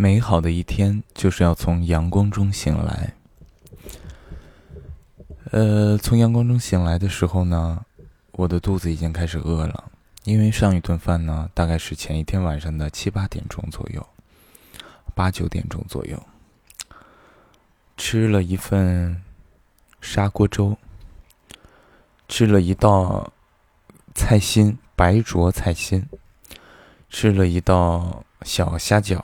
美好的一天就是要从阳光中醒来。呃，从阳光中醒来的时候呢，我的肚子已经开始饿了，因为上一顿饭呢，大概是前一天晚上的七八点钟左右，八九点钟左右，吃了一份砂锅粥，吃了一道菜心白灼菜心，吃了一道小虾饺。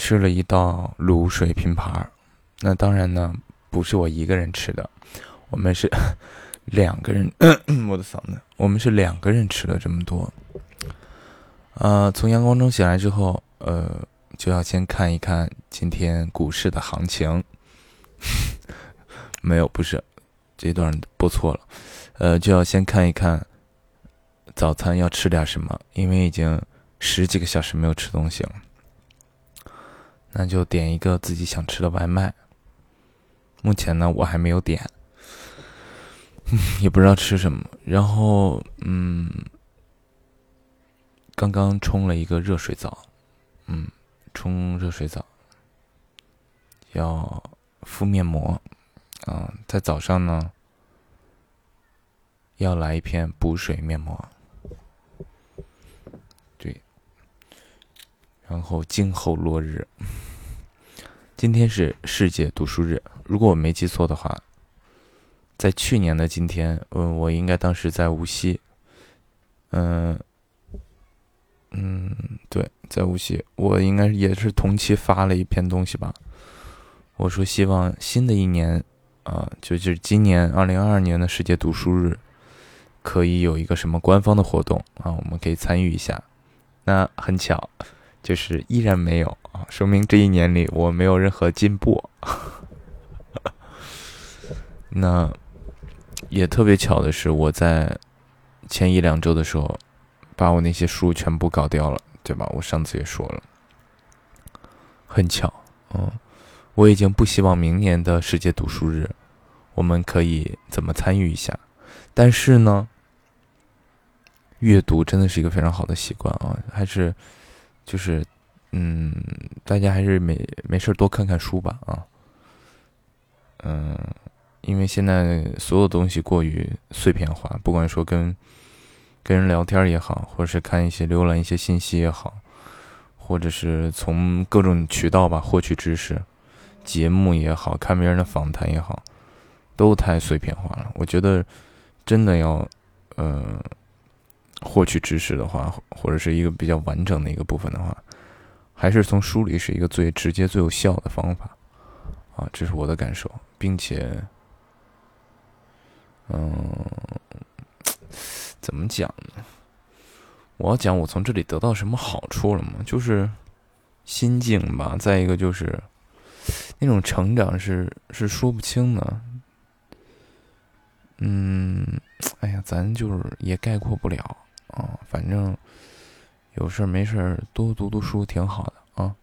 吃了一道卤水拼盘儿，那当然呢，不是我一个人吃的，我们是 两个人。我的嗓子，我们是两个人吃了这么多。呃，从阳光中醒来之后，呃，就要先看一看今天股市的行情。没有，不是，这段播错了。呃，就要先看一看早餐要吃点什么，因为已经十几个小时没有吃东西了。那就点一个自己想吃的外卖。目前呢，我还没有点，也不知道吃什么。然后，嗯，刚刚冲了一个热水澡，嗯，冲热水澡，要敷面膜，啊，在早上呢，要来一片补水面膜。然后静候落日。今天是世界读书日，如果我没记错的话，在去年的今天，嗯，我应该当时在无锡，嗯，嗯，对，在无锡，我应该也是同期发了一篇东西吧。我说希望新的一年，啊，就就是今年二零二二年的世界读书日，可以有一个什么官方的活动啊，我们可以参与一下。那很巧。就是依然没有啊，说明这一年里我没有任何进步。那也特别巧的是，我在前一两周的时候，把我那些书全部搞掉了，对吧？我上次也说了，很巧，嗯，我已经不希望明年的世界读书日，我们可以怎么参与一下？但是呢，阅读真的是一个非常好的习惯啊，还是。就是，嗯，大家还是没没事多看看书吧，啊，嗯，因为现在所有东西过于碎片化，不管说跟跟人聊天也好，或者是看一些浏览一些信息也好，或者是从各种渠道吧获取知识，节目也好看别人的访谈也好，都太碎片化了。我觉得真的要，呃。获取知识的话，或者是一个比较完整的一个部分的话，还是从书里是一个最直接、最有效的方法啊，这是我的感受，并且，嗯，怎么讲呢？我要讲我从这里得到什么好处了吗？就是心境吧，再一个就是那种成长是是说不清的，嗯，哎呀，咱就是也概括不了。啊，反正有事没事多读读书挺好的啊，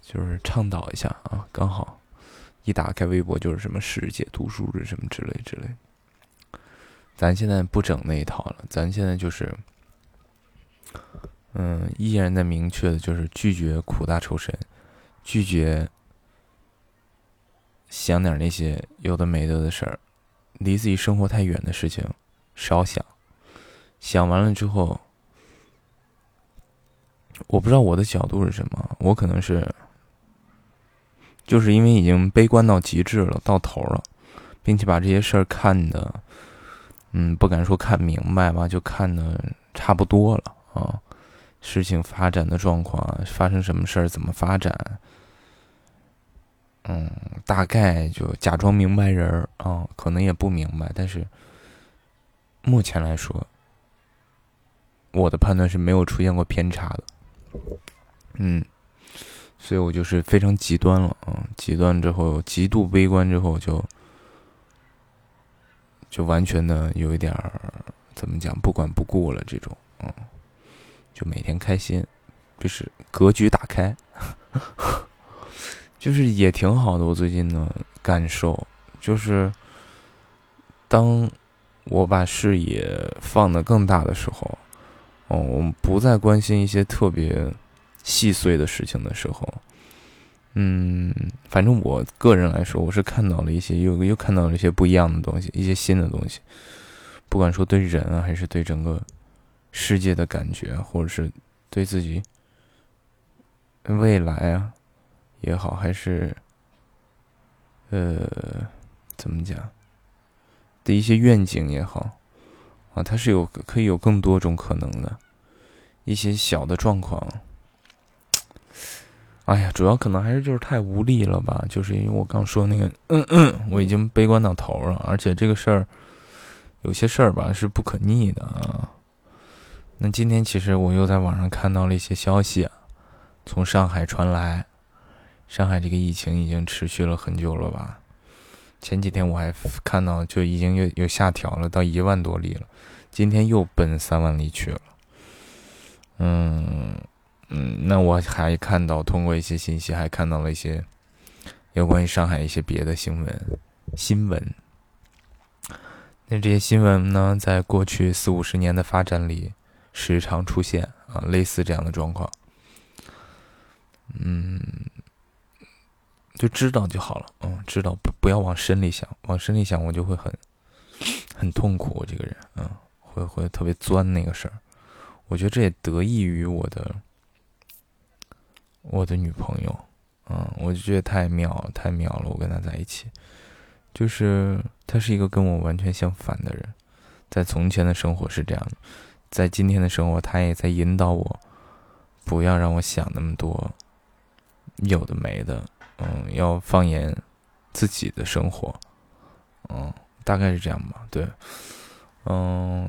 就是倡导一下啊。刚好一打开微博就是什么世界读书日什么之类之类。咱现在不整那一套了，咱现在就是，嗯，依然在明确的就是拒绝苦大仇深，拒绝想点那些有的没的的事儿，离自己生活太远的事情少想。想完了之后，我不知道我的角度是什么，我可能是，就是因为已经悲观到极致了，到头了，并且把这些事儿看的，嗯，不敢说看明白吧，就看的差不多了啊。事情发展的状况，发生什么事儿，怎么发展，嗯，大概就假装明白人儿啊，可能也不明白，但是目前来说。我的判断是没有出现过偏差的，嗯，所以我就是非常极端了啊，极端之后极度悲观之后就就完全的有一点儿怎么讲不管不顾了这种，嗯，就每天开心，就是格局打开，就是也挺好的。我最近的感受就是，当我把视野放得更大的时候。哦，我们不再关心一些特别细碎的事情的时候，嗯，反正我个人来说，我是看到了一些又又看到了一些不一样的东西，一些新的东西，不管说对人啊，还是对整个世界的感觉，或者是对自己未来啊也好，还是呃怎么讲的一些愿景也好。啊，它是有可以有更多种可能的，一些小的状况。哎呀，主要可能还是就是太无力了吧，就是因为我刚说那个，嗯嗯，我已经悲观到头了，而且这个事儿，有些事儿吧是不可逆的啊。那今天其实我又在网上看到了一些消息啊，从上海传来，上海这个疫情已经持续了很久了吧。前几天我还看到，就已经又又下调了到一万多例了，今天又奔三万例去了。嗯嗯，那我还看到通过一些信息，还看到了一些有关于上海一些别的新闻新闻。那这些新闻呢，在过去四五十年的发展里，时常出现啊，类似这样的状况。嗯。就知道就好了，嗯，知道不不要往深里想，往深里想我就会很很痛苦。我这个人，嗯，会会特别钻那个事儿。我觉得这也得益于我的我的女朋友，嗯，我就觉得太妙了太妙了。我跟她在一起，就是她是一个跟我完全相反的人，在从前的生活是这样的，在今天的生活，她也在引导我，不要让我想那么多有的没的。嗯，要放眼自己的生活，嗯，大概是这样吧。对，嗯，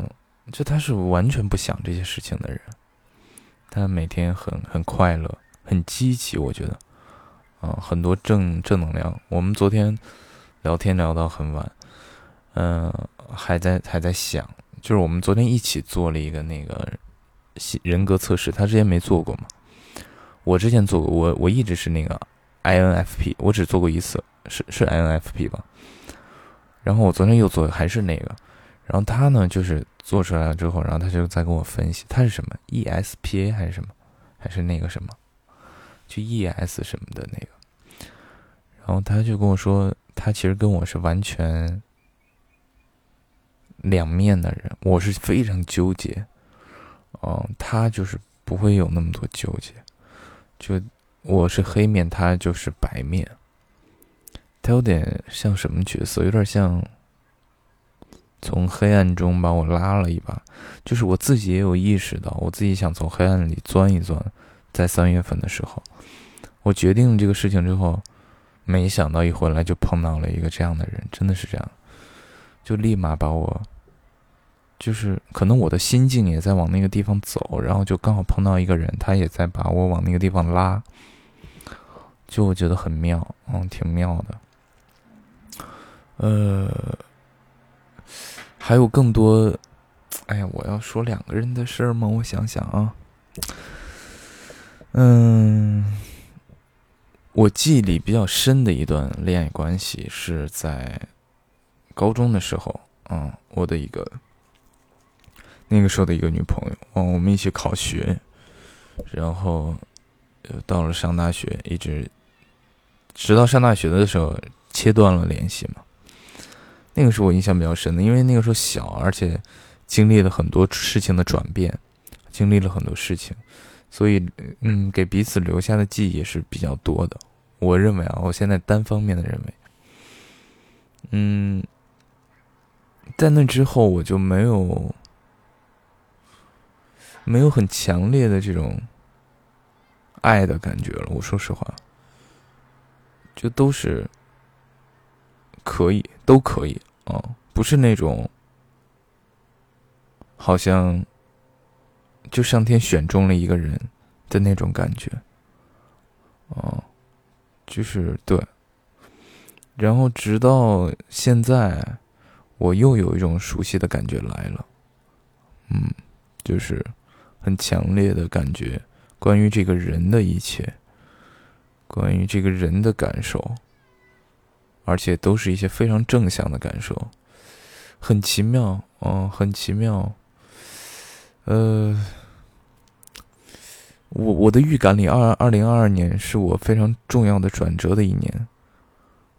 就他是完全不想这些事情的人，他每天很很快乐，很积极，我觉得，嗯，很多正正能量。我们昨天聊天聊到很晚，嗯，还在还在想，就是我们昨天一起做了一个那个人格测试，他之前没做过嘛？我之前做过，我我一直是那个。INFP，我只做过一次，是是 INFP 吧？然后我昨天又做，还是那个。然后他呢，就是做出来了之后，然后他就在跟我分析，他是什么 ESPA 还是什么，还是那个什么，就 ES 什么的那个。然后他就跟我说，他其实跟我是完全两面的人，我是非常纠结，嗯，他就是不会有那么多纠结，就。我是黑面，他就是白面。他有点像什么角色？有点像从黑暗中把我拉了一把。就是我自己也有意识到，我自己想从黑暗里钻一钻。在三月份的时候，我决定这个事情之后，没想到一回来就碰到了一个这样的人，真的是这样，就立马把我，就是可能我的心境也在往那个地方走，然后就刚好碰到一个人，他也在把我往那个地方拉。就我觉得很妙，嗯，挺妙的。呃，还有更多，哎呀，我要说两个人的事儿吗？我想想啊，嗯，我记忆里比较深的一段恋爱关系是在高中的时候，嗯，我的一个那个时候的一个女朋友，嗯，我们一起考学，然后到了上大学，一直。直到上大学的时候，切断了联系嘛。那个是我印象比较深的，因为那个时候小，而且经历了很多事情的转变，经历了很多事情，所以嗯，给彼此留下的记忆也是比较多的。我认为啊，我现在单方面的认为，嗯，在那之后我就没有没有很强烈的这种爱的感觉了。我说实话。就都是可以，都可以啊，不是那种好像就上天选中了一个人的那种感觉，啊，就是对。然后直到现在，我又有一种熟悉的感觉来了，嗯，就是很强烈的感觉，关于这个人的一切。关于这个人的感受，而且都是一些非常正向的感受，很奇妙，嗯，很奇妙。呃，我我的预感里，二二零二二年是我非常重要的转折的一年。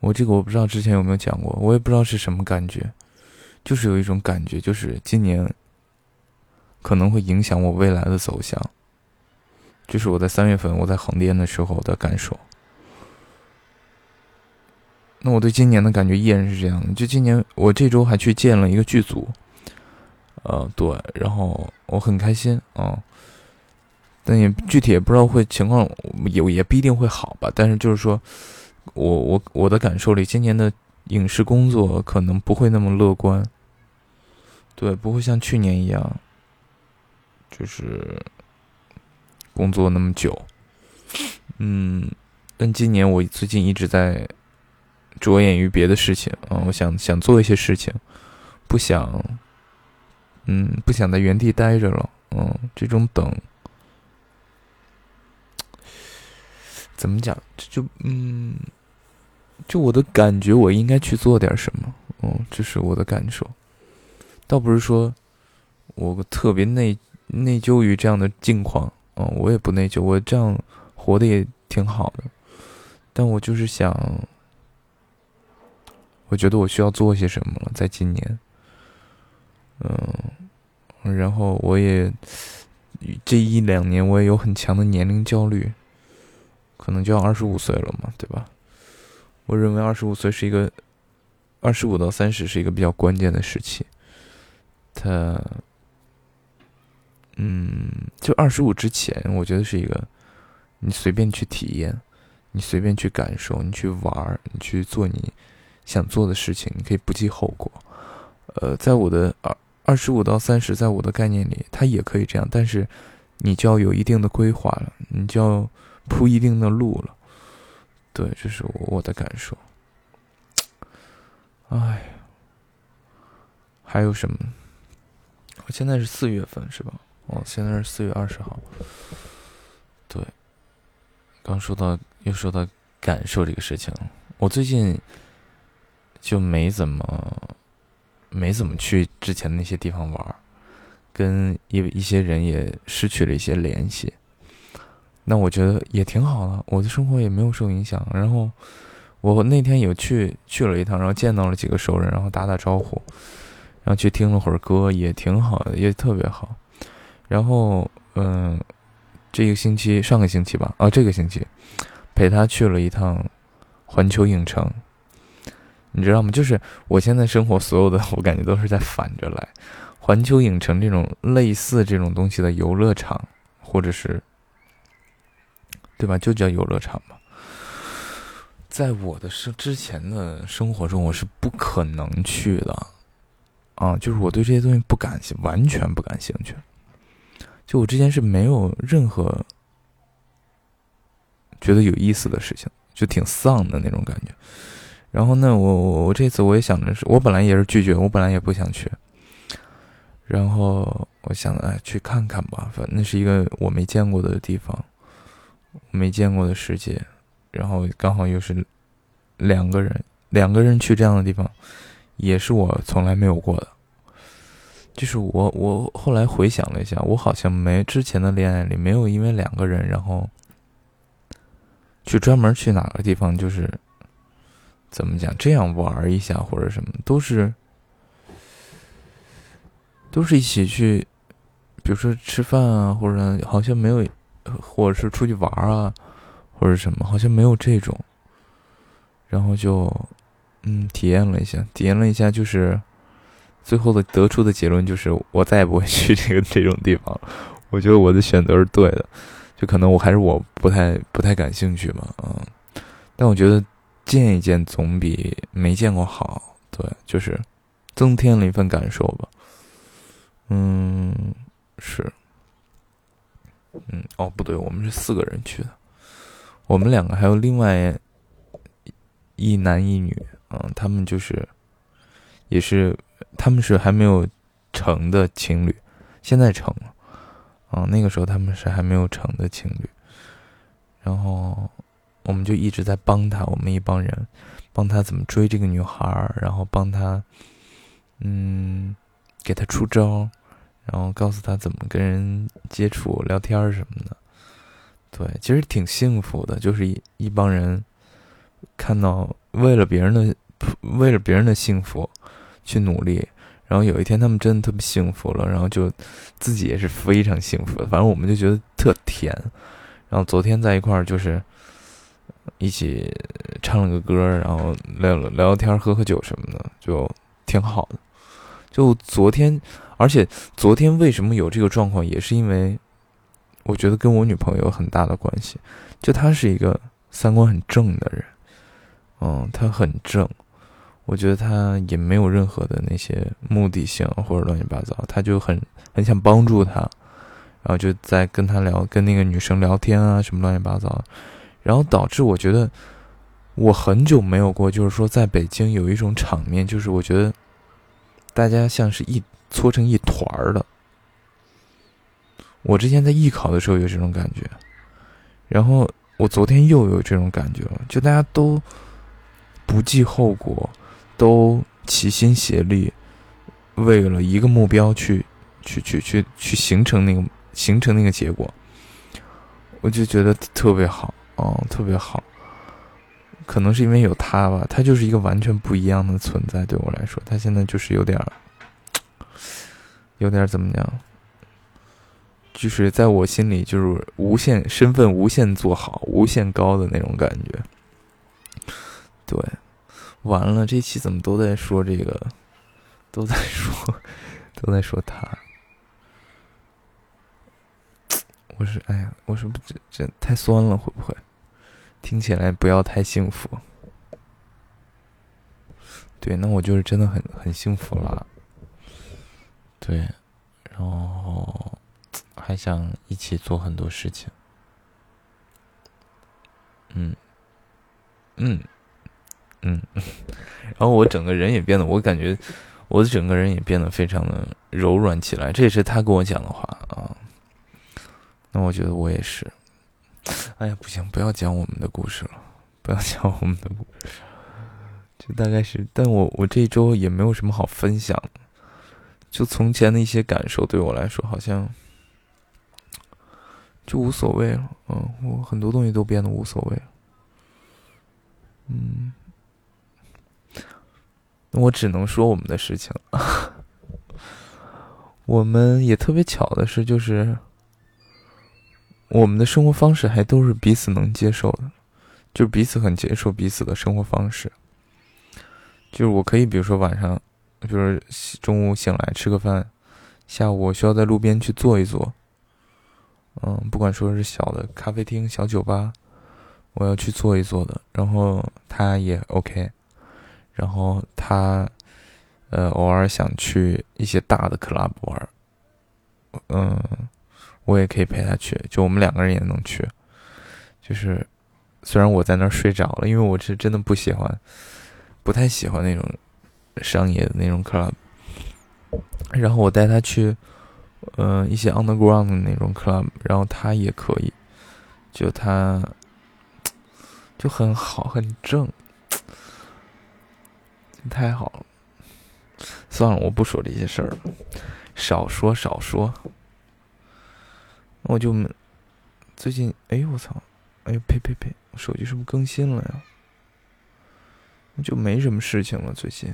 我这个我不知道之前有没有讲过，我也不知道是什么感觉，就是有一种感觉，就是今年可能会影响我未来的走向。这是我在三月份我在横店的时候的感受。那我对今年的感觉依然是这样的，就今年我这周还去见了一个剧组，呃，对，然后我很开心啊，但也具体也不知道会情况也也不一定会好吧，但是就是说。我我我的感受里，今年的影视工作可能不会那么乐观，对，不会像去年一样，就是工作那么久，嗯，但今年我最近一直在着眼于别的事情啊，我想想做一些事情，不想，嗯，不想在原地待着了，嗯，这种等，怎么讲，这就嗯。就我的感觉，我应该去做点什么，嗯，这是我的感受，倒不是说我特别内内疚于这样的境况，嗯，我也不内疚，我这样活的也挺好的，但我就是想，我觉得我需要做些什么了，在今年，嗯，然后我也这一两年我也有很强的年龄焦虑，可能就要二十五岁了嘛，对吧？我认为二十五岁是一个，二十五到三十是一个比较关键的时期。他，嗯，就二十五之前，我觉得是一个你随便去体验，你随便去感受，你去玩你去做你想做的事情，你可以不计后果。呃，在我的二二十五到三十，在我的概念里，他也可以这样，但是你就要有一定的规划了，你就要铺一定的路了。对，这是我我的感受。哎，还有什么？我现在是四月份，是吧？哦，现在是四月二十号。对，刚说到又说到感受这个事情，我最近就没怎么没怎么去之前那些地方玩，跟一一些人也失去了一些联系。那我觉得也挺好的，我的生活也没有受影响。然后我那天有去去了一趟，然后见到了几个熟人，然后打打招呼，然后去听了会儿歌，也挺好的，也特别好。然后嗯，这个星期上个星期吧，啊，这个星期陪他去了一趟环球影城，你知道吗？就是我现在生活所有的，我感觉都是在反着来。环球影城这种类似这种东西的游乐场，或者是。对吧？就叫游乐场嘛。在我的生之前的生活中，我是不可能去的，啊，就是我对这些东西不感兴完全不感兴趣。就我之前是没有任何觉得有意思的事情，就挺丧的那种感觉。然后呢，我我我这次我也想着是，我本来也是拒绝，我本来也不想去。然后我想，哎，去看看吧，反正是一个我没见过的地方。没见过的世界，然后刚好又是两个人，两个人去这样的地方，也是我从来没有过的。就是我，我后来回想了一下，我好像没之前的恋爱里没有因为两个人，然后去专门去哪个地方，就是怎么讲这样玩一下或者什么，都是都是一起去，比如说吃饭啊，或者好像没有。或者是出去玩啊，或者什么，好像没有这种。然后就，嗯，体验了一下，体验了一下，就是最后的得出的结论就是，我再也不会去这个这种地方。我觉得我的选择是对的，就可能我还是我不太不太感兴趣嘛，嗯。但我觉得见一见总比没见过好，对，就是增添了一份感受吧。嗯，是。嗯，哦，不对，我们是四个人去的，我们两个还有另外一男一女，嗯，他们就是，也是，他们是还没有成的情侣，现在成了，啊，那个时候他们是还没有成的情侣，然后我们就一直在帮他，我们一帮人帮他怎么追这个女孩，然后帮他，嗯，给他出招。然后告诉他怎么跟人接触、聊天什么的，对，其实挺幸福的，就是一一帮人看到为了别人的为了别人的幸福去努力，然后有一天他们真的特别幸福了，然后就自己也是非常幸福的，反正我们就觉得特甜。然后昨天在一块儿就是一起唱了个歌，然后聊聊聊天、喝喝酒什么的，就挺好的。就昨天，而且昨天为什么有这个状况，也是因为我觉得跟我女朋友有很大的关系。就她是一个三观很正的人，嗯，她很正，我觉得他也没有任何的那些目的性或者乱七八糟，他就很很想帮助她。然后就在跟他聊，跟那个女生聊天啊，什么乱七八糟，然后导致我觉得我很久没有过，就是说在北京有一种场面，就是我觉得大家像是一搓成一团儿的。我之前在艺考的时候有这种感觉，然后我昨天又有这种感觉了，就大家都不计后果，都齐心协力，为了一个目标去去去去去形成那个。形成那个结果，我就觉得特别好，哦，特别好。可能是因为有他吧，他就是一个完全不一样的存在。对我来说，他现在就是有点儿，有点儿怎么讲，就是在我心里就是无限身份无限做好、无限高的那种感觉。对，完了，这期怎么都在说这个，都在说，都在说他。我是哎呀，我是不这这太酸了，会不会听起来不要太幸福？对，那我就是真的很很幸福了。对，然后还想一起做很多事情。嗯嗯嗯，然后我整个人也变得，我感觉我的整个人也变得非常的柔软起来。这也是他跟我讲的话啊。那我觉得我也是。哎呀，不行，不要讲我们的故事了，不要讲我们的故事。就大概是，但我我这一周也没有什么好分享。就从前的一些感受，对我来说好像就无所谓了。嗯，我很多东西都变得无所谓了。嗯，那我只能说我们的事情。我们也特别巧的是，就是。我们的生活方式还都是彼此能接受的，就是彼此很接受彼此的生活方式。就是我可以，比如说晚上，比如中午醒来吃个饭，下午我需要在路边去坐一坐，嗯，不管说是小的咖啡厅、小酒吧，我要去坐一坐的。然后他也 OK，然后他呃偶尔想去一些大的 club 玩，嗯。我也可以陪他去，就我们两个人也能去。就是虽然我在那儿睡着了，因为我是真的不喜欢，不太喜欢那种商业的那种 club。然后我带他去，呃，一些 underground 的那种 club，然后他也可以，就他就很好，很正，太好了。算了，我不说这些事儿了，少说少说。我就最近，哎呦我操，哎呦呸呸呸，手机是不是更新了呀？就没什么事情了，最近，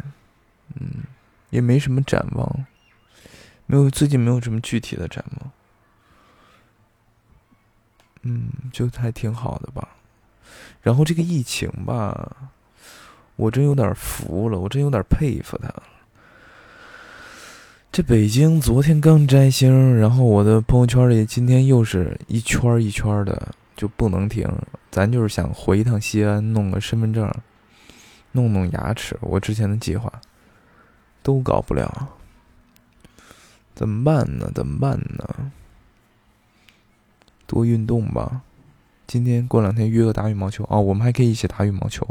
嗯，也没什么展望，没有最近没有什么具体的展望，嗯，就还挺好的吧。然后这个疫情吧，我真有点服了，我真有点佩服他。这北京昨天刚摘星，然后我的朋友圈里今天又是一圈一圈的，就不能停。咱就是想回一趟西安，弄个身份证，弄弄牙齿。我之前的计划都搞不了，怎么办呢？怎么办呢？多运动吧。今天过两天约个打羽毛球哦，我们还可以一起打羽毛球。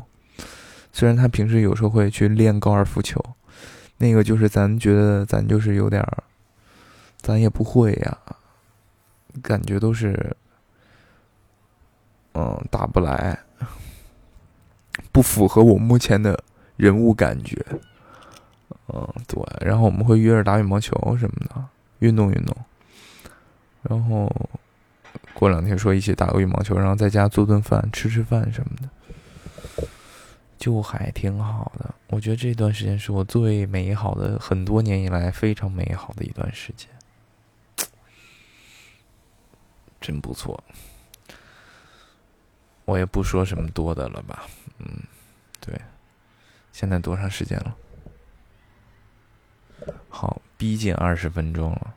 虽然他平时有时候会去练高尔夫球。那个就是咱觉得咱就是有点儿，咱也不会呀，感觉都是，嗯，打不来，不符合我目前的人物感觉，嗯，对。然后我们会约着打羽毛球什么的，运动运动。然后过两天说一起打个羽毛球，然后在家做顿饭，吃吃饭什么的，就还挺好的。我觉得这段时间是我最美好的，很多年以来非常美好的一段时间，真不错。我也不说什么多的了吧，嗯，对。现在多长时间了？好，逼近二十分钟了。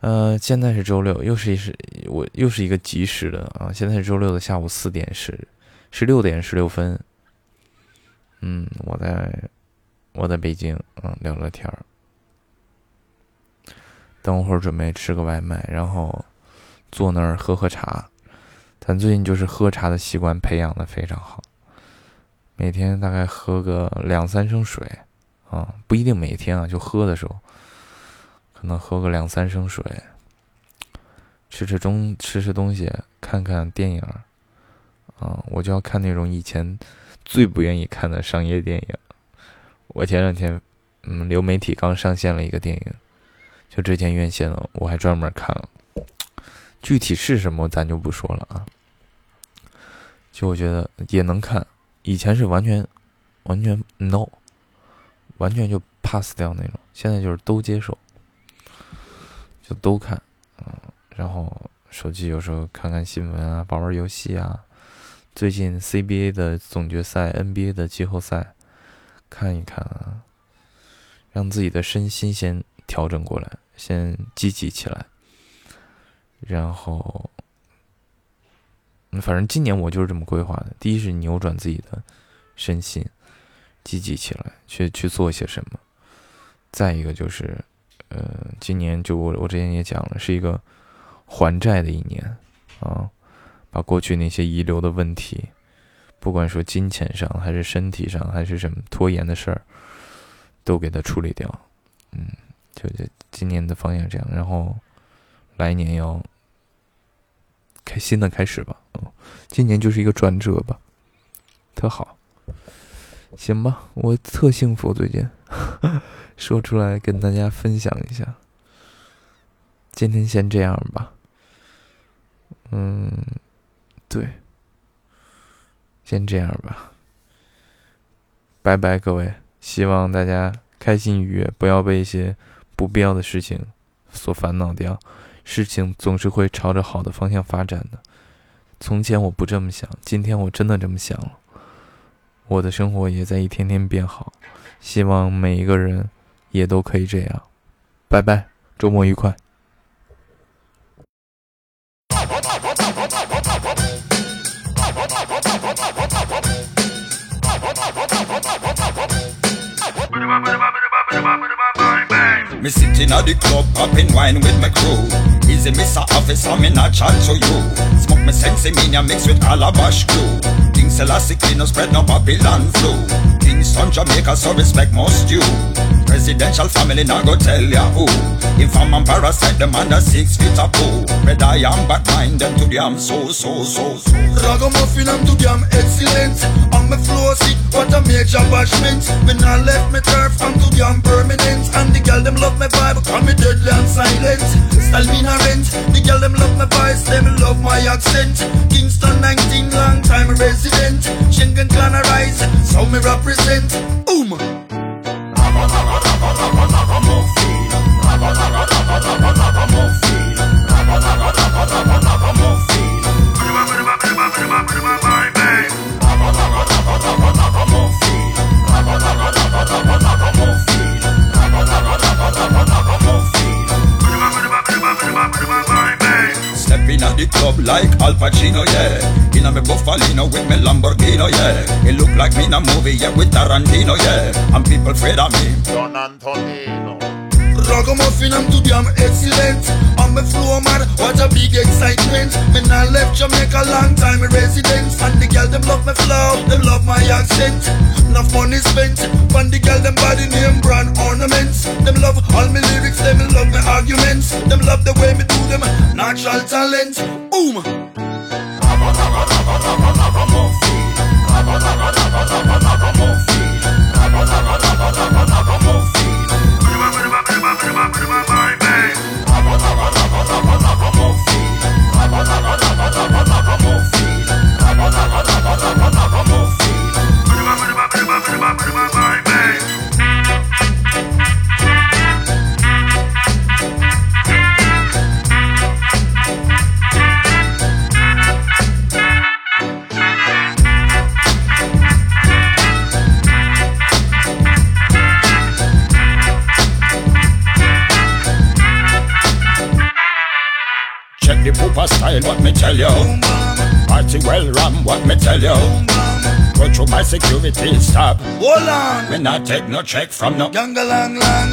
呃，现在是周六，又是一是，我又是一个及时的啊！现在是周六的下午四点十，十六点十六分。嗯，我在我在北京，嗯，聊聊天儿。等会儿准备吃个外卖，然后坐那儿喝喝茶。咱最近就是喝茶的习惯培养的非常好，每天大概喝个两三升水，啊，不一定每天啊，就喝的时候。可能喝个两三升水，吃吃中吃吃东西，看看电影，啊，我就要看那种以前最不愿意看的商业电影。我前两天，嗯，流媒体刚上线了一个电影，就之前院线了，我还专门看了。具体是什么咱就不说了啊。就我觉得也能看，以前是完全完全 no，完全就 pass 掉那种，现在就是都接受。就都看，嗯，然后手机有时候看看新闻啊，玩玩游戏啊。最近 CBA 的总决赛、NBA 的季后赛，看一看啊，让自己的身心先调整过来，先积极起来。然后，反正今年我就是这么规划的：第一是扭转自己的身心，积极起来，去去做些什么；再一个就是。呃，今年就我我之前也讲了，是一个还债的一年啊，把过去那些遗留的问题，不管说金钱上还是身体上还是什么拖延的事儿，都给它处理掉。嗯，就就今年的方向这样，然后来年要开新的开始吧。嗯，今年就是一个转折吧，特好，行吧，我特幸福最近。说出来跟大家分享一下，今天先这样吧。嗯，对，先这样吧。拜拜，各位，希望大家开心愉悦，不要被一些不必要的事情所烦恼掉。事情总是会朝着好的方向发展的。从前我不这么想，今天我真的这么想了。我的生活也在一天天变好，希望每一个人。也都可以这样，拜拜，周末愉快。Me sitting at the club, popping wine with my crew. Easy, Mr. Officer, me not chat to you. Smoke me sense me mix with calabash glue. King Selassie no spread no Babylon flu. Kingston, Jamaica, so respect most you. Presidential family, now go tell ya who. If I'm a parasite, them under six feet of poo. Red I am, but mind them to damn so, so, so, so. Ragamuffin, I'm to damn excellent. On my floor, see what a major bashment. Me not left me turf, I'm to damn permanent. And the girl them love love my vibe, call me deadly and silent. Style me rent, the girl them love my voice, them love my accent. Kingston 19, long time resident. Schengen clan arise, so me represent. Boom. Stepping at the club like Al Pacino, yeah. In a me Buffalino with me Lamborghini, yeah. It look like me in a movie, yeah, with Tarantino, yeah. And people afraid of me. Don Antonino. Ragamuffin, I'm too damn excellent. Floor, man, what a big excitement. Me I left Jamaica long time residence. And the girl, them love my flow, them love my accent. Enough money spent, on the girl, them body name, brand ornaments. Them love all my lyrics, them love my arguments. Them love the way me do them, natural talent. Boom! style, Hold on. Me not take no check from no. Ganga lang lang.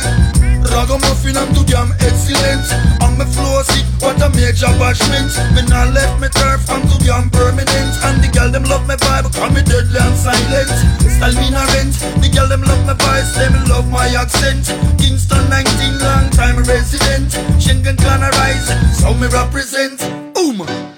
Ragamuffin, I'm too damn excellent. On my flow sick, what a major bashment. Me not left me turf, I'm too damn permanent. And the girl them love my vibe, call me deadly and silent. Style me not rent. The girl them love my voice, them love my accent. Kingston 19, long time resident. Schengen clan arise, so me represent. Boom.